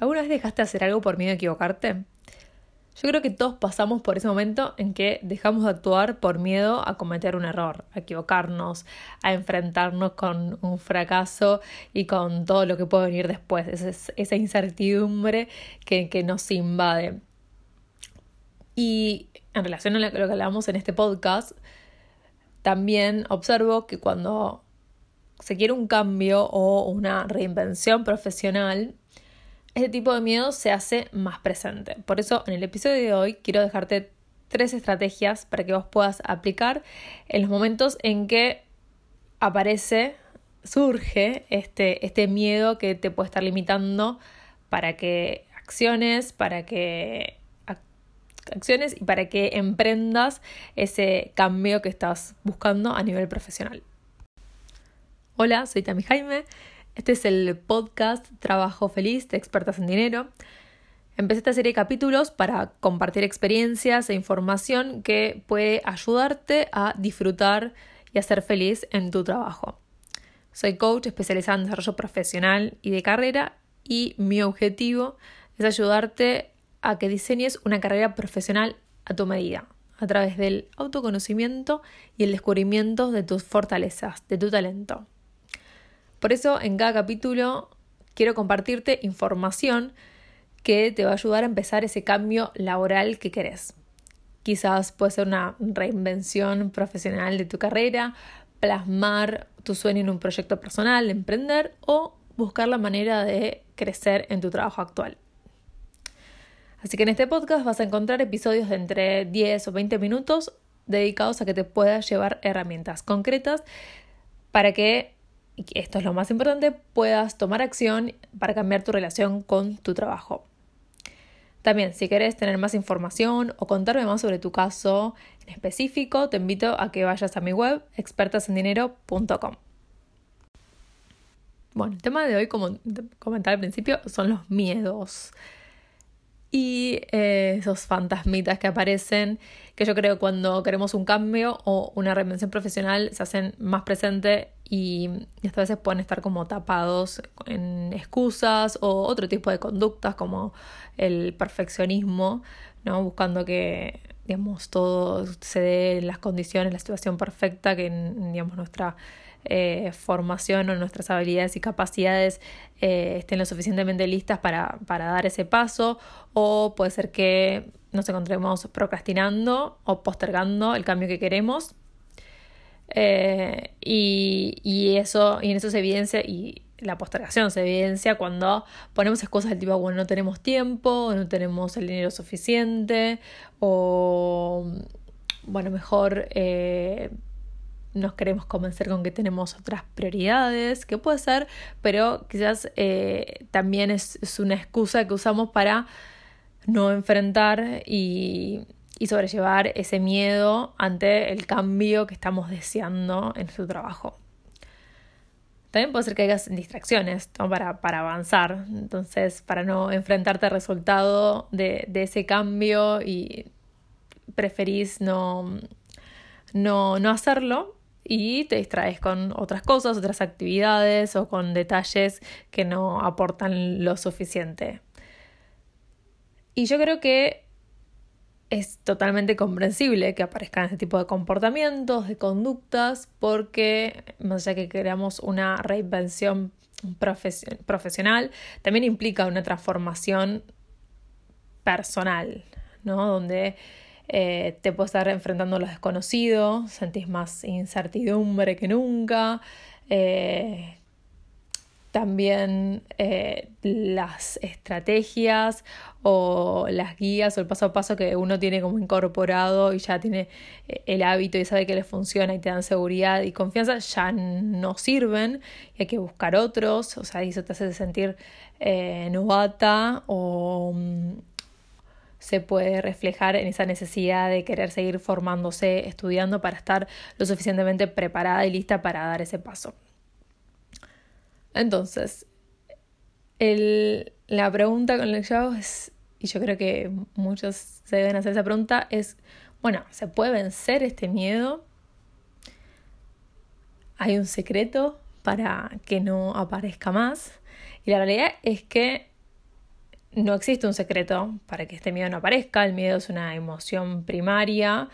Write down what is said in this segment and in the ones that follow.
¿Alguna vez dejaste de hacer algo por miedo a equivocarte? Yo creo que todos pasamos por ese momento en que dejamos de actuar por miedo a cometer un error, a equivocarnos, a enfrentarnos con un fracaso y con todo lo que puede venir después, esa, incertidumbre que, que nos invade. Y en relación a lo que hablamos en este podcast, también observo que cuando se quiere un cambio o una reinvención profesional, este tipo de miedo se hace más presente. Por eso en el episodio de hoy quiero dejarte tres estrategias para que vos puedas aplicar en los momentos en que aparece, surge este, este miedo que te puede estar limitando para que acciones, para que acciones y para que emprendas ese cambio que estás buscando a nivel profesional. Hola, soy Tami Jaime. Este es el podcast Trabajo Feliz de Expertas en Dinero. Empecé esta serie de capítulos para compartir experiencias e información que puede ayudarte a disfrutar y a ser feliz en tu trabajo. Soy coach especializada en desarrollo profesional y de carrera y mi objetivo es ayudarte a que diseñes una carrera profesional a tu medida, a través del autoconocimiento y el descubrimiento de tus fortalezas, de tu talento. Por eso en cada capítulo quiero compartirte información que te va a ayudar a empezar ese cambio laboral que querés. Quizás puede ser una reinvención profesional de tu carrera, plasmar tu sueño en un proyecto personal, emprender o buscar la manera de crecer en tu trabajo actual. Así que en este podcast vas a encontrar episodios de entre 10 o 20 minutos dedicados a que te puedas llevar herramientas concretas para que y esto es lo más importante, puedas tomar acción para cambiar tu relación con tu trabajo. También, si quieres tener más información o contarme más sobre tu caso en específico, te invito a que vayas a mi web expertasendinero.com. Bueno, el tema de hoy, como comentaba al principio, son los miedos y eh, esos fantasmitas que aparecen, que yo creo que cuando queremos un cambio o una reinvención profesional se hacen más presentes y, a veces pueden estar como tapados en excusas o otro tipo de conductas como el perfeccionismo, ¿no? buscando que digamos todo se dé en las condiciones, la situación perfecta, que digamos nuestra eh, formación o nuestras habilidades y capacidades eh, estén lo suficientemente listas para, para dar ese paso o puede ser que nos encontremos procrastinando o postergando el cambio que queremos eh, y, y, eso y en eso se evidencia y la postergación se evidencia cuando ponemos excusas del tipo bueno no tenemos tiempo no tenemos el dinero suficiente o bueno mejor eh, nos queremos convencer con que tenemos otras prioridades, que puede ser, pero quizás eh, también es, una excusa que usamos para no enfrentar y, y, sobrellevar ese miedo ante el cambio que estamos deseando en su trabajo. También puede ser que haya distracciones para, para avanzar, entonces para no enfrentarte al resultado de, de ese cambio y preferís no, no, no hacerlo y te distraes con otras cosas, otras actividades o con detalles que no aportan lo suficiente. Y yo creo que es totalmente comprensible que aparezcan este tipo de comportamientos, de conductas, porque más allá que queramos una reinvención profesional, también implica una transformación personal, ¿no? Donde eh, te puedes estar enfrentando a lo desconocido, sentís más incertidumbre que nunca. Eh, también eh, las estrategias o las guías o el paso a paso que uno tiene como incorporado y ya tiene el hábito y sabe que le funciona y te dan seguridad y confianza, ya no sirven y hay que buscar otros, o sea, eso te hace sentir novata o mm, se puede reflejar en esa necesidad de querer seguir formándose, estudiando para estar lo suficientemente preparada y lista para dar ese paso. Entonces, la pregunta con la que yo es, y yo creo que muchos se deben hacer esa pregunta, es, bueno, ¿se puede vencer este miedo? ¿Hay un secreto para que no aparezca más? Y la realidad es que no existe un secreto para que este miedo no aparezca. El miedo es una emoción primaria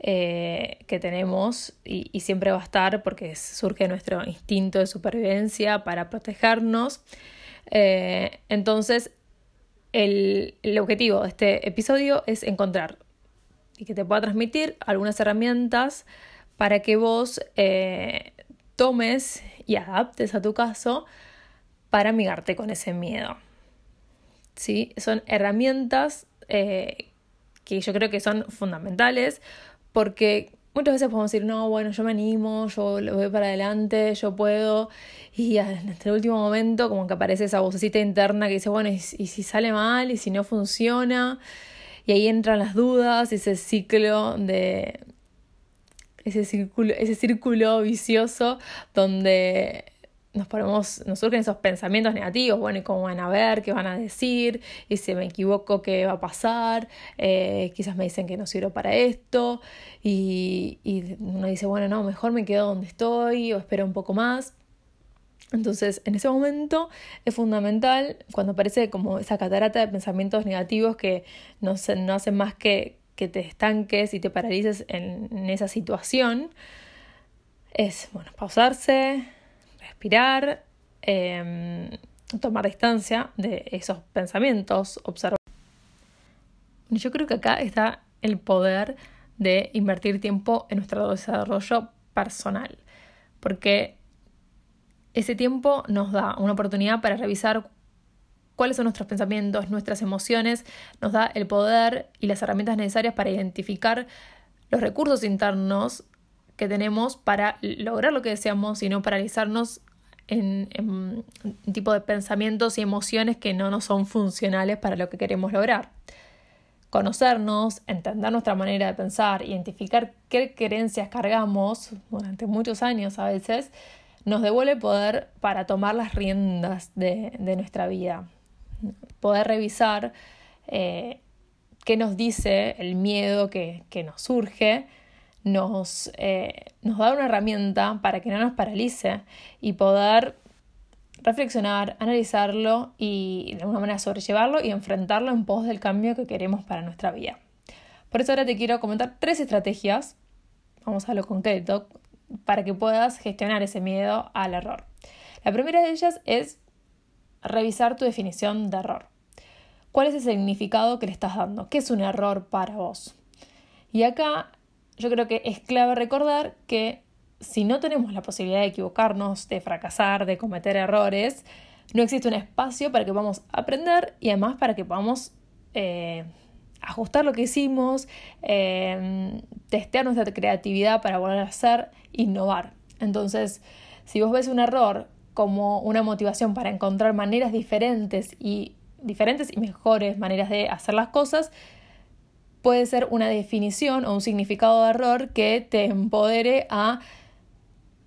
eh, que tenemos y, siempre va a estar porque surge nuestro instinto de supervivencia para protegernos. Eh, entonces, el, objetivo de este episodio es encontrar y que te pueda transmitir algunas herramientas para que vos eh, tomes y adaptes a tu caso para amigarte con ese miedo. ¿Sí? Son herramientas que yo creo que son fundamentales porque muchas veces podemos decir, no, bueno, yo me animo, yo lo voy para adelante, yo puedo, y en este último momento como que aparece esa vocecita interna que dice, bueno, ¿y, si sale mal? ¿Y si no funciona? Y ahí entran las dudas, ese ciclo de... Ese círculo, ese círculo vicioso donde nos ponemos, nos surgen esos pensamientos negativos, bueno, y cómo van a ver, qué van a decir, y si me equivoco, qué va a pasar, eh, quizás me dicen que no sirvo para esto, y, uno dice, bueno, no, mejor me quedo donde estoy o espero un poco más. Entonces, en ese momento es fundamental, cuando aparece como esa catarata de pensamientos negativos que no, no hacen más que que te estanques y te paralices en, en esa situación, es, bueno, pausarse, respirar, em, tomar distancia de esos pensamientos, observar. Yo creo que acá está el poder de invertir tiempo en nuestro desarrollo personal, porque ese tiempo nos da una oportunidad para revisar cuáles son nuestros pensamientos, nuestras emociones, nos da el poder y las herramientas necesarias para identificar los recursos internos que tenemos para lograr lo que deseamos y no paralizarnos en, un tipo de pensamientos y emociones que no nos son funcionales para lo que queremos lograr. Conocernos, entender nuestra manera de pensar, identificar qué creencias cargamos durante muchos años a veces, nos devuelve poder para tomar las riendas de, nuestra vida. Poder revisar eh, qué nos dice el miedo que nos surge nos, eh, nos da una herramienta para que no nos paralice y poder reflexionar, analizarlo y de alguna manera sobrellevarlo y enfrentarlo en pos del cambio que queremos para nuestra vida. Por eso ahora te quiero comentar tres estrategias, vamos a lo concreto, para que puedas gestionar ese miedo al error. La primera de ellas es revisar tu definición de error. ¿Cuál es el significado que le estás dando? ¿Qué es un error para vos? Y acá yo creo que es clave recordar que si no tenemos la posibilidad de equivocarnos, de fracasar, de cometer errores, no existe un espacio para que podamos aprender y además para que podamos eh, ajustar lo que hicimos, eh, testear nuestra creatividad para volver a hacer, innovar. Entonces, si vos ves un error como una motivación para encontrar maneras diferentes y diferentes y mejores maneras de hacer las cosas, puede ser una definición o un significado de error que te empodere a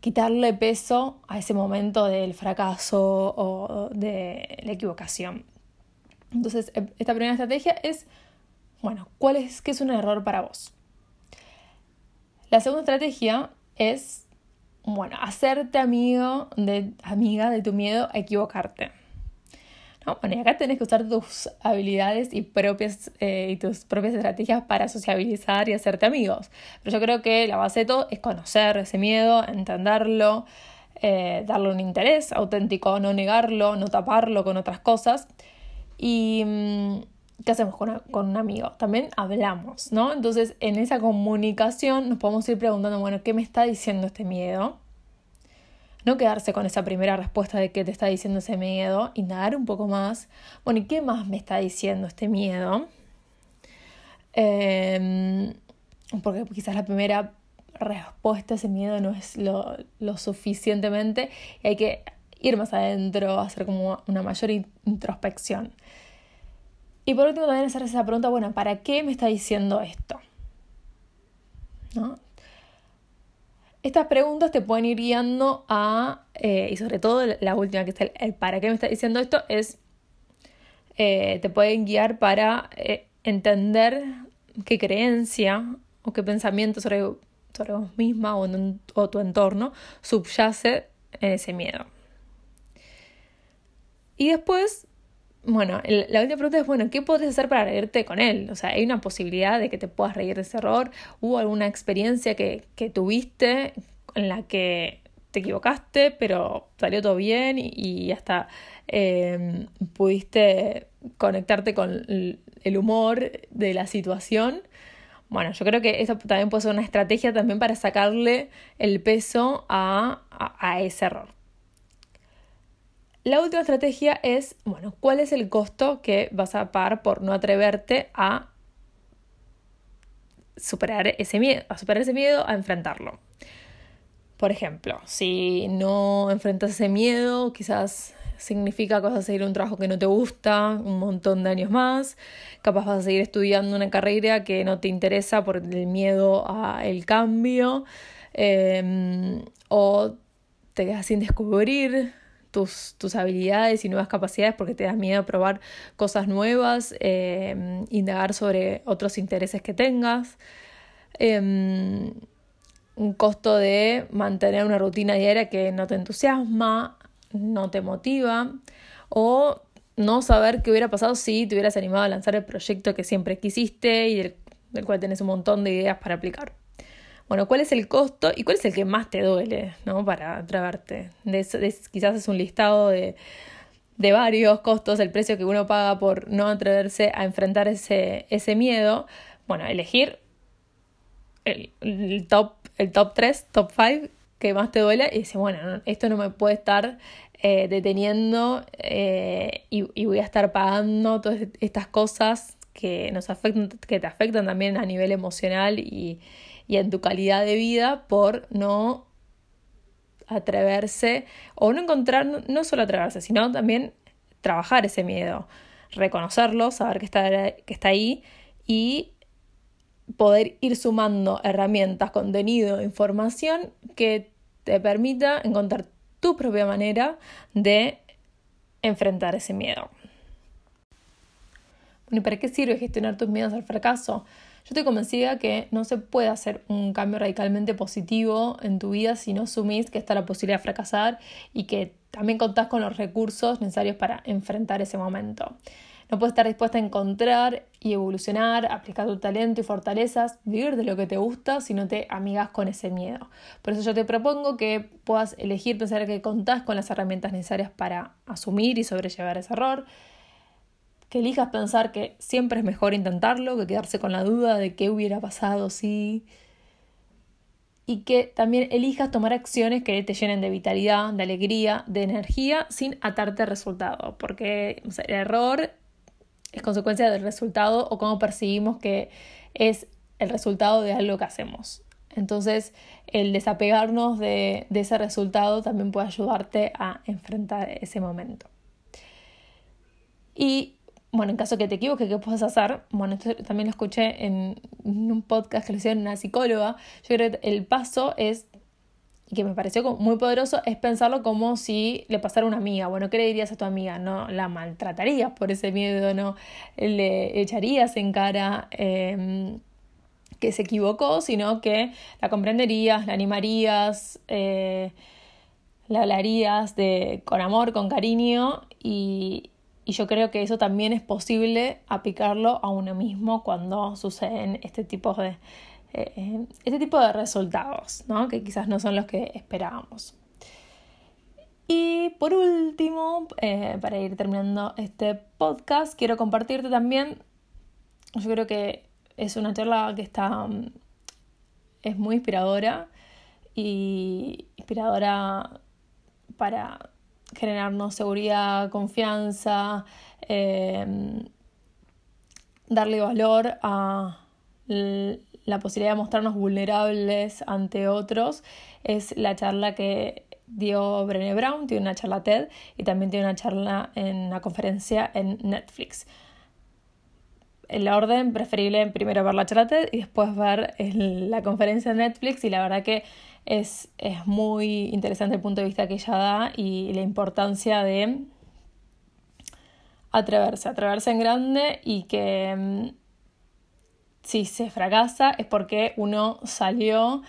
quitarle peso a ese momento del fracaso o de la equivocación. Entonces, e, esta primera estrategia es, bueno, ¿cuál es, qué es un error para vos? La segunda estrategia es, bueno, hacerte amigo de, amiga de tu miedo a equivocarte. Bueno, y acá tenés que usar tus habilidades y, propias, eh, y tus propias estrategias para sociabilizar y hacerte amigos. Pero yo creo que la base de todo es conocer ese miedo, entenderlo, eh, darle un interés auténtico, no negarlo, no taparlo con otras cosas. Y mm, ¿qué hacemos con, con, un amigo? También hablamos, ¿no? Entonces, en esa comunicación nos podemos ir preguntando, bueno, ¿qué me está diciendo este miedo? No quedarse con esa primera respuesta de qué te está diciendo ese miedo, indagar un poco más. Bueno, ¿y qué más me está diciendo este miedo? Em, porque quizás la primera respuesta a ese miedo no es lo, lo suficientemente y hay que ir más adentro, hacer como una mayor introspección. Y por último también hacer esa pregunta, bueno, ¿para qué me está diciendo esto? ¿No? Estas preguntas te pueden ir guiando a, eh, y sobre todo la última, que es el, para qué me está diciendo esto, es, eh, te pueden guiar para eh, entender qué creencia o qué pensamiento sobre, sobre vos misma o, o tu entorno subyace en ese miedo. Y después bueno, la última pregunta es, bueno, ¿qué podrías hacer para reírte con él? O sea, ¿hay una posibilidad de que te puedas reír de ese error? ¿Hubo alguna experiencia que, que tuviste en la que te equivocaste, pero salió todo bien y, hasta em, pudiste conectarte con el humor de la situación? Bueno, yo creo que eso también puede ser una estrategia también para sacarle el peso a, a ese error. La última estrategia es, bueno, ¿cuál es el costo que vas a pagar por no atreverte a superar ese miedo, a superar ese miedo, a enfrentarlo? Por ejemplo, si no enfrentas ese miedo, quizás significa que vas a seguir un trabajo que no te gusta un montón de años más, capaz vas a seguir estudiando una carrera que no te interesa por el miedo al cambio, em, o te quedas sin descubrir tus, tus, habilidades y nuevas capacidades porque te da miedo probar cosas nuevas, em, indagar sobre otros intereses que tengas. Em, un costo de mantener una rutina diaria que no te entusiasma, no te motiva, o no saber qué hubiera pasado si te hubieras animado a lanzar el proyecto que siempre quisiste y del, cual tenés un montón de ideas para aplicar. Bueno, ¿cuál es el costo y cuál es el que más te duele ¿no? para atreverte? quizás es un listado de, de varios costos, el precio que uno paga por no atreverse a enfrentar ese, ese miedo. Bueno, elegir el, el, top, el top 3, top 5 que más te duele y decir, bueno, esto no me puede estar eh, deteniendo eh, y, y, voy a estar pagando todas estas cosas que nos afectan, que te afectan también a nivel emocional y, y en tu calidad de vida por no atreverse o no encontrar, no solo atreverse, sino también trabajar ese miedo, reconocerlo, saber que está, que está ahí y poder ir sumando herramientas, contenido, información que te permita encontrar tu propia manera de enfrentar ese miedo. ¿y para qué sirve gestionar tus miedos al fracaso? Yo estoy convencida que no se puede hacer un cambio radicalmente positivo en tu vida si no asumís que está la posibilidad de fracasar y que también contás con los recursos necesarios para enfrentar ese momento. No puedes estar dispuesta a encontrar y evolucionar, aplicar tu talento y fortalezas, vivir de lo que te gusta si no te amigas con ese miedo. Por eso yo te propongo que puedas elegir pensar que contás con las herramientas necesarias para asumir y sobrellevar ese error, que elijas pensar que siempre es mejor intentarlo que quedarse con la duda de qué hubiera pasado si... Y que también elijas tomar acciones que te llenen de vitalidad, de alegría, de energía, sin atarte al resultado. Porque el error es consecuencia del resultado o cómo percibimos que es el resultado de algo que hacemos. Entonces, el desapegarnos de, de ese resultado también puede ayudarte a enfrentar ese momento. Y bueno, en caso que te equivoques, ¿qué puedes hacer? Bueno, esto también lo escuché en un podcast que le hicieron una psicóloga. Yo creo que el paso es, que me pareció muy poderoso, es pensarlo como si le pasara a una amiga. Bueno, ¿qué le dirías a tu amiga? No la maltratarías por ese miedo, no le echarías en cara em, que se equivocó, sino que la comprenderías, la animarías, eh, le hablarías de, con amor, con cariño y, y yo creo que eso también es posible aplicarlo a uno mismo cuando suceden este tipo de, eh, este tipo de resultados, ¿no? que quizás no son los que esperábamos. Y por último, eh, para ir terminando este podcast, quiero compartirte también, yo creo que es una charla que está, mm, es muy inspiradora y inspiradora para generarnos seguridad, confianza, em, darle valor a la posibilidad de mostrarnos vulnerables ante otros, es la charla que dio Brené Brown, tiene una charla TED y también tiene una charla en una conferencia en Netflix. En la orden, preferible primero ver la charla y después ver la conferencia en Netflix y la verdad que es, es muy interesante el punto de vista que ella da y la importancia de atreverse, atreverse en grande y que mm, si se fracasa es porque uno salió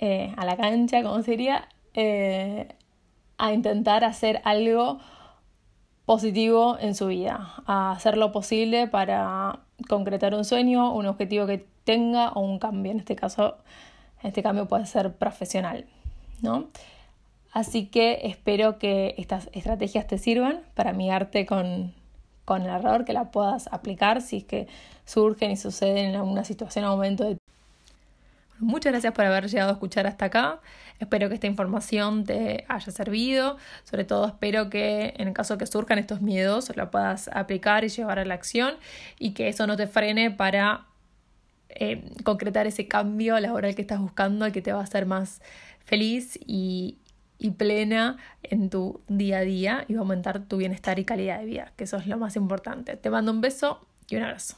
eh, a la cancha, como sería, eh, a intentar hacer algo positivo en su vida, a hacer lo posible para concretar un sueño, un objetivo que tenga o un cambio. En este caso, este cambio puede ser profesional, ¿no? Así que espero que estas estrategias te sirvan para amigarte con, con el error, que la puedas aplicar si es que surgen y suceden en alguna situación o momento de Muchas gracias por haber llegado a escuchar hasta acá. Espero que esta información te haya servido. Sobre todo espero que en el caso que surjan estos miedos la puedas aplicar y llevar a la acción y que eso no te frene para eh, concretar ese cambio laboral que estás buscando y que te va a hacer más feliz y, y plena en tu día a día y va a aumentar tu bienestar y calidad de vida, que eso es lo más importante. Te mando un beso y un abrazo.